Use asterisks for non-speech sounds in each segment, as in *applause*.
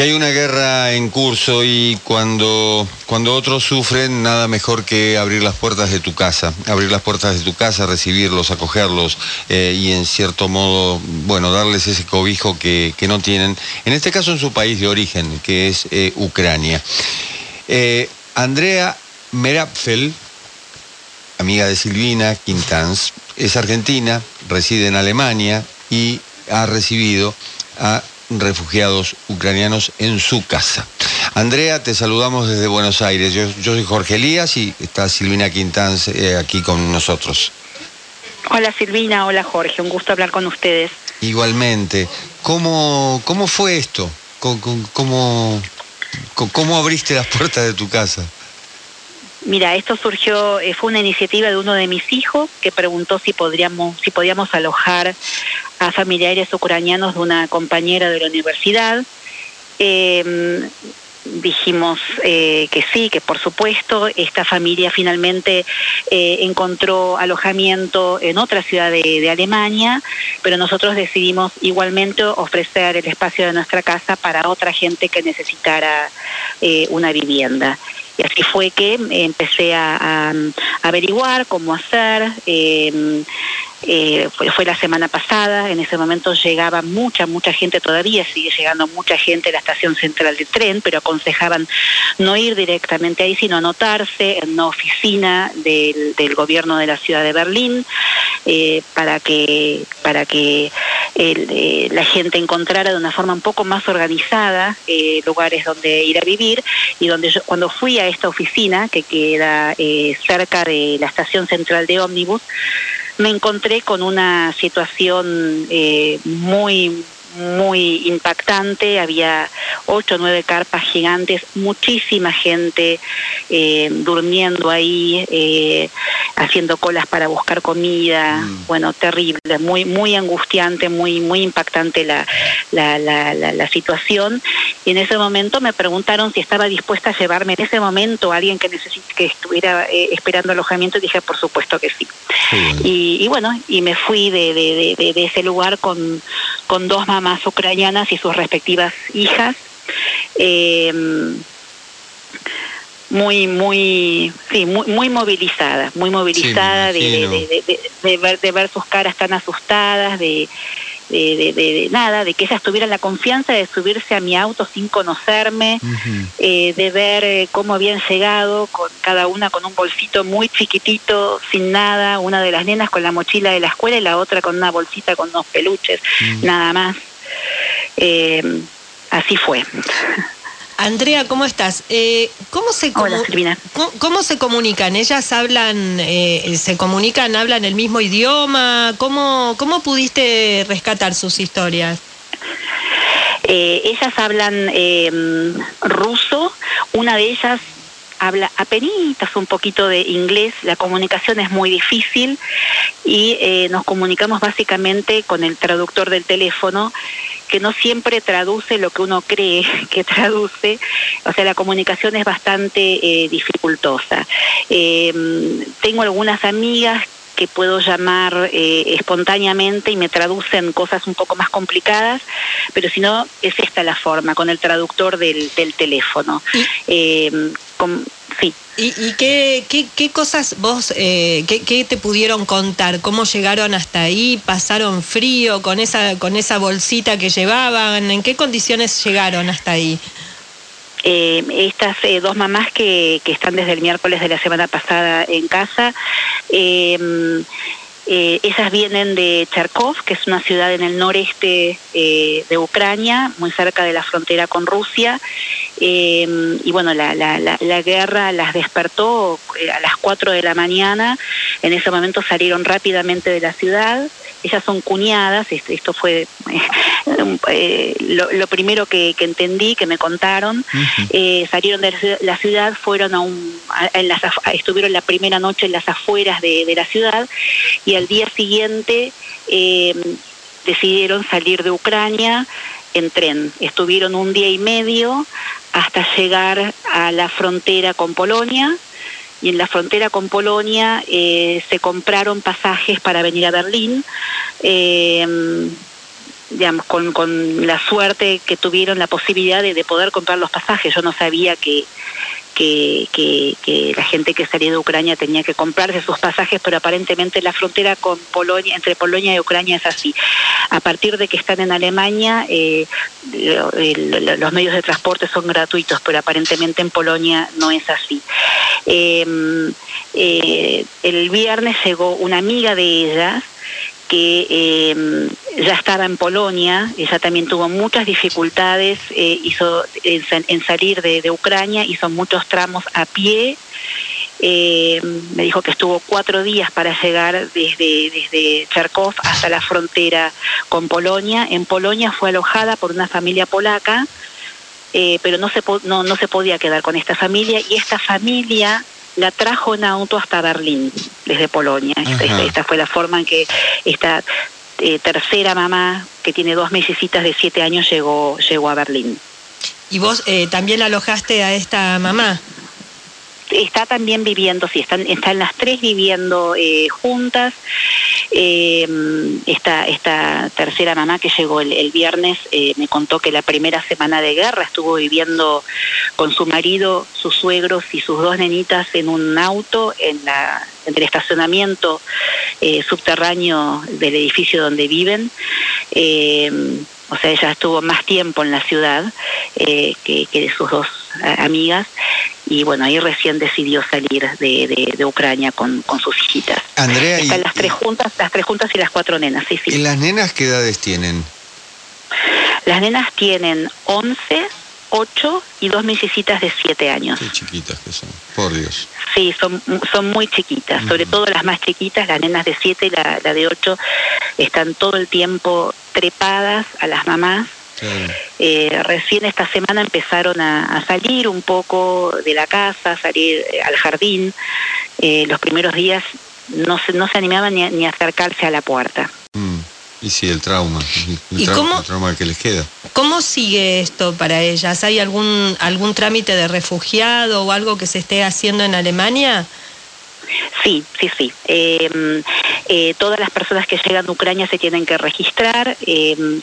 Y hay una guerra en curso y cuando, cuando otros sufren, nada mejor que abrir las puertas de tu casa, abrir las puertas de tu casa, recibirlos, acogerlos eh, y en cierto modo, bueno, darles ese cobijo que, que, no tienen, en este caso en su país de origen, que es eh, Ucrania. Eh, Andrea Merapfel, amiga de Silvina Quintans, es argentina, reside en Alemania y ha recibido a refugiados ucranianos en su casa. Andrea, te saludamos desde Buenos Aires. Yo, soy Jorge Elías y está Silvina Quintans eh, aquí con nosotros. Hola Silvina, hola Jorge, un gusto hablar con ustedes. Igualmente. ¿Cómo, cómo fue esto? ¿Cómo, cómo abriste las puertas de tu casa? Mira, esto surgió, eh, fue una iniciativa de uno de mis hijos que preguntó si podríamos, si podíamos alojar a familiares ucranianos de una compañera de la universidad. Eh, dijimos eh, que sí, que por supuesto, esta familia finalmente encontró alojamiento en otra ciudad de, Alemania, pero nosotros decidimos igualmente ofrecer el espacio de nuestra casa para otra gente que necesitara una vivienda. Y así fue que empecé a, averiguar cómo hacer. Eh, eh, fue, la semana pasada, en ese momento llegaba mucha, mucha gente todavía, sigue llegando mucha gente a la estación central de tren, pero aconsejaban no ir directamente ahí, sino anotarse en una oficina del, gobierno de la ciudad de Berlín eh, para que, para que eh, la gente encontrara de una forma un poco más organizada lugares donde ir a vivir. Y donde yo cuando fui a esta oficina que queda cerca de la estación central de ómnibus, me encontré con una situación eh, muy muy impactante, había ocho o nueve carpas gigantes, muchísima gente eh, durmiendo ahí, eh, haciendo colas para buscar comida, mm. bueno, terrible, muy, muy angustiante, muy, muy impactante la, la, la, la, situación. Y en ese momento me preguntaron si estaba dispuesta a llevarme en ese momento a alguien que que estuviera esperando alojamiento y dije por supuesto que sí. Y, bueno, y me fui de, de, de, ese lugar con, con, dos mamás ucranianas y sus respectivas hijas. Eh, muy muy sí muy muy movilizada muy movilizada de, de, ver, de ver sus caras tan asustadas de de, nada, de que ellas tuvieran la confianza de subirse a mi auto sin conocerme, eh, de ver eh, cómo habían llegado, con cada una con un bolsito muy chiquitito, sin nada, una de las nenas con la mochila de la escuela y la otra con una bolsita con unos peluches, nada más. Eh, así fue. Andrea, ¿cómo estás? Eh, ¿cómo, se ¿cómo, se comunican? ¿Ellas hablan, eh, se comunican, hablan el mismo idioma? ¿Cómo, cómo pudiste rescatar sus historias? Eh, ellas hablan ruso, una de ellas habla apenas un poquito de inglés, la comunicación es muy difícil y nos comunicamos básicamente con el traductor del teléfono que no siempre traduce lo que uno cree *laughs* que traduce, o sea, la comunicación es bastante eh, dificultosa. Eh, tengo algunas amigas que puedo llamar eh, espontáneamente y me traducen cosas un poco más complicadas, pero si no, es esta la forma, con el traductor del, del teléfono. sí. ¿Y, qué, qué, cosas vos, eh, qué, te pudieron contar? ¿Cómo llegaron hasta ahí? ¿Pasaron frío con esa, con esa bolsita que llevaban? ¿En qué condiciones llegaron hasta ahí? Eh, estas eh, dos mamás que, que, están desde el miércoles de la semana pasada en casa, eh, eh, esas vienen de Charkov, que es una ciudad en el noreste eh, de Ucrania, muy cerca de la frontera con Rusia. Eh, y bueno, la, la, la, guerra las despertó a las 4 de la mañana. En ese momento salieron rápidamente de la ciudad ellas son cuñadas, esto fue eh, lo, primero que, entendí, que me contaron, eh, salieron de la ciudad, fueron a un, en las, estuvieron la primera noche en las afueras de, la ciudad y al día siguiente eh, decidieron salir de Ucrania en tren. Estuvieron un día y medio hasta llegar a la frontera con Polonia y en la frontera con Polonia eh, se compraron pasajes para venir a Berlín. Eh, digamos, con, con la suerte que tuvieron la posibilidad de, de poder comprar los pasajes. Yo no sabía que, que, la gente que salía de Ucrania tenía que comprarse sus pasajes, pero aparentemente la frontera con Polonia, entre Polonia y Ucrania es así. A partir de que están en Alemania, eh, los medios de transporte son gratuitos, pero aparentemente en Polonia no es así. Em, eh, el viernes llegó una amiga de ellas que eh, ya estaba en Polonia, ella también tuvo muchas dificultades eh, hizo en, salir de, Ucrania, hizo muchos tramos a pie. Eh, me dijo que estuvo cuatro días para llegar desde, desde Charkov hasta la frontera con Polonia. En Polonia fue alojada por una familia polaca, pero no se, no, no se podía quedar con esta familia y esta familia la trajo en auto hasta Berlín, desde Polonia. Esta, fue la forma en que esta eh, tercera mamá, que tiene dos mesecitas de siete años, llegó, llegó a Berlín. ¿Y vos eh, también alojaste a esta mamá? está también viviendo, sí, están, están las tres viviendo eh, juntas. Eh, esta, esta tercera mamá que llegó el, viernes eh, me contó que la primera semana de guerra estuvo viviendo con su marido, sus suegros y sus dos nenitas en un auto en, la, en el estacionamiento eh, subterráneo del edificio donde viven. o sea, ella estuvo más tiempo en la ciudad que, que de sus dos amigas y bueno, ahí recién decidió salir de, de, Ucrania con, con, sus hijitas. Andrea, Están las tres juntas, las tres juntas y las cuatro nenas, sí, sí. ¿Y las nenas qué edades tienen? Las nenas tienen 11, 8 y dos mesecitas de 7 años. Qué chiquitas que son, por Dios. Sí, son, son muy chiquitas, sobre todo las más chiquitas, las nenas de 7 y la, la de 8, están todo el tiempo trepadas a las mamás eh, recién esta semana empezaron a, salir un poco de la casa, a salir eh, al jardín. Eh, los primeros días no se, no se animaban ni a, acercarse a la puerta. Y sí, el trauma, el, trauma, que les queda. ¿Cómo sigue esto para ellas? ¿Hay algún, algún trámite de refugiado o algo que se esté haciendo en Alemania? Sí, sí, sí. Em, eh, todas las personas que llegan a Ucrania se tienen que registrar. Em,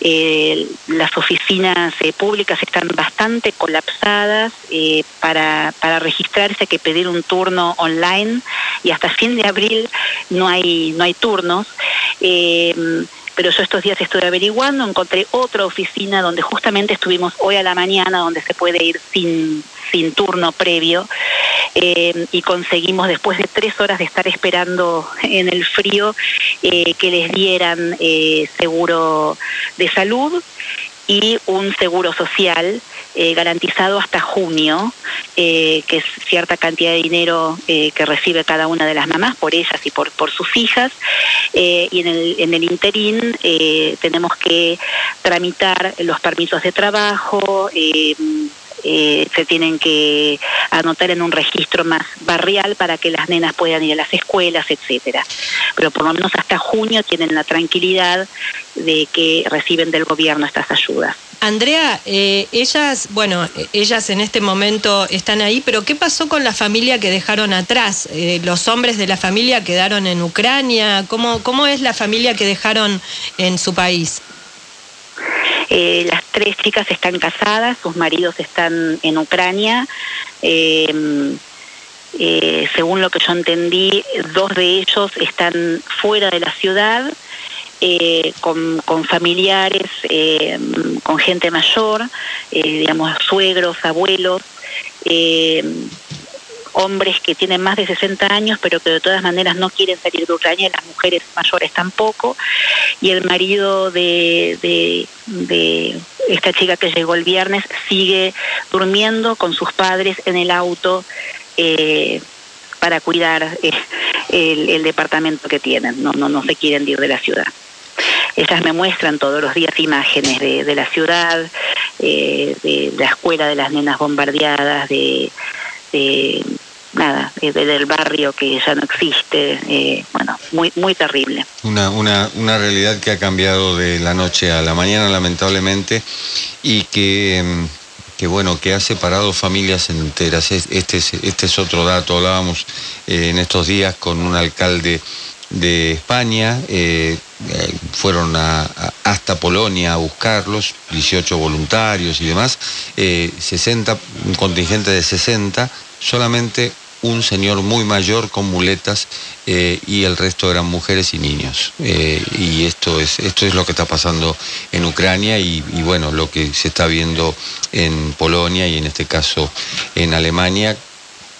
eh, las oficinas eh, públicas están bastante colapsadas. para, para registrarse hay que pedir un turno online y hasta fin de abril no hay, no hay turnos em, pero yo estos días estuve averiguando, encontré otra oficina donde justamente estuvimos hoy a la mañana, donde se puede ir sin, sin turno previo, eh, y conseguimos después de tres horas de estar esperando en el frío eh, que les dieran eh, seguro de salud y un seguro social eh, garantizado hasta junio, eh, que es cierta cantidad de dinero eh, que recibe cada una de las mamás por ellas y por, por sus hijas. y en el, en el interín tenemos que tramitar los permisos de trabajo, se tienen que anotar en un registro más barrial para que las nenas puedan ir a las escuelas, etcétera. Pero por lo menos hasta junio tienen la tranquilidad de que reciben del gobierno estas ayudas. Andrea, eh, ellas, bueno, ellas en este momento están ahí, pero ¿qué pasó con la familia que dejaron atrás? Eh, ¿Los hombres de la familia quedaron en Ucrania? ¿Cómo, ¿Cómo es la familia que dejaron en su país? Eh, las tres chicas están casadas, sus maridos están en Ucrania. Eh, eh, según lo que yo entendí, dos de ellos están fuera de la ciudad, con, con, familiares, con gente mayor, digamos, suegros, abuelos hombres que tienen más de 60 años, pero que de todas maneras no quieren salir de Ucrania, las mujeres mayores tampoco, y el marido de, de, esta chica que llegó el viernes sigue durmiendo con sus padres en el auto eh, para cuidar eh, el, departamento que tienen, no, no, no se quieren ir de la ciudad. Ellas me muestran todos los días imágenes de, la ciudad, eh, de la escuela de las nenas bombardeadas, de, nada, del barrio que ya no existe, eh, bueno, muy, muy terrible. Una, una, una realidad que ha cambiado de la noche a la mañana, lamentablemente, y que, mm, que bueno, que ha separado familias enteras. Este es, este es otro dato, hablábamos eh, en estos días con un alcalde de España, fueron hasta Polonia a buscarlos, 18 voluntarios y demás, 60, un contingente de 60, solamente un señor muy mayor con muletas eh, y el resto eran mujeres y niños. Eh, y esto es, esto es lo que está pasando en Ucrania y, y, bueno, lo que se está viendo en Polonia y en este caso en Alemania.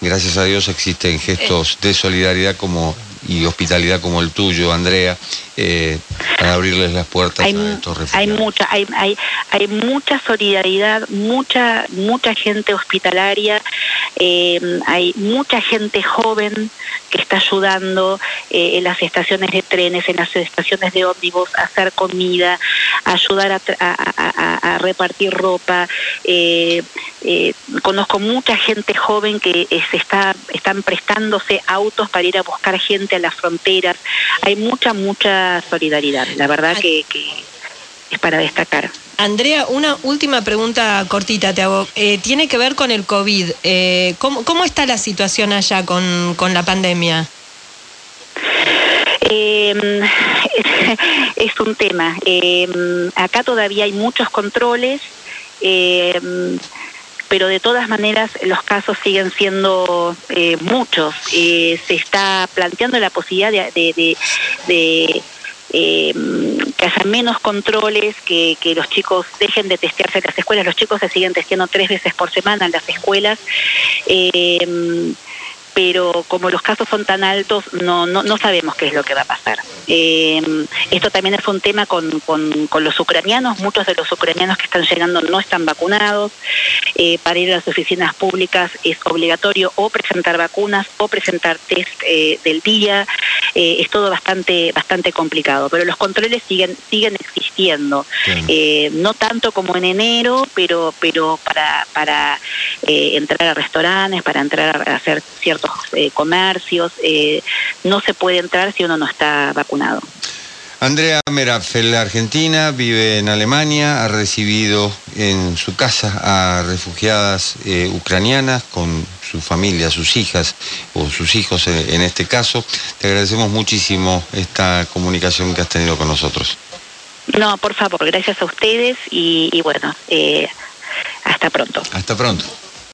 Gracias a Dios existen gestos de solidaridad como y hospitalidad como el tuyo, Andrea, eh, para abrirles las puertas hay, a estos refugiados. Hay mucha, hay, hay, hay mucha solidaridad, mucha, mucha gente hospitalaria, eh, hay mucha gente joven que está ayudando eh, en las estaciones de trenes, en las estaciones de ómnibus, a hacer comida, a ayudar a, a, repartir ropa. conozco mucha gente joven que se está, están prestándose autos para ir a buscar gente a las fronteras. Hay mucha, mucha solidaridad. La verdad que, es para destacar. Andrea, una última pregunta cortita te hago. Eh, tiene que ver con el COVID. Eh, ¿cómo, está la situación allá con, con la pandemia? Em, *laughs* es un tema. Em, acá todavía hay muchos controles. Eh, pero de todas maneras los casos siguen siendo eh, muchos. Eh, se está planteando la posibilidad de, eh, que haya menos controles, que, que, los chicos dejen de testearse en las escuelas. Los chicos se siguen testeando tres veces por semana en las escuelas pero como los casos son tan altos, no, no, no sabemos qué es lo que va a pasar. Eh, esto también es un tema con, con, los ucranianos, muchos de los ucranianos que están llegando no están vacunados, eh, para ir a las oficinas públicas es obligatorio o presentar vacunas o presentar test eh, del día, es todo bastante, bastante complicado, pero los controles siguen, siguen existiendo, no tanto como en enero, pero, pero para, para entrar a restaurantes, para entrar a hacer ciertos eh, comercios. Eh, no se puede entrar si uno no está vacunado. Andrea Merafel, Argentina, vive en Alemania, ha recibido en su casa a refugiadas eh, ucranianas con su familia, sus hijas o sus hijos en este caso. Te agradecemos muchísimo esta comunicación que has tenido con nosotros. No, por favor, gracias a ustedes y, y bueno, hasta pronto. Hasta pronto.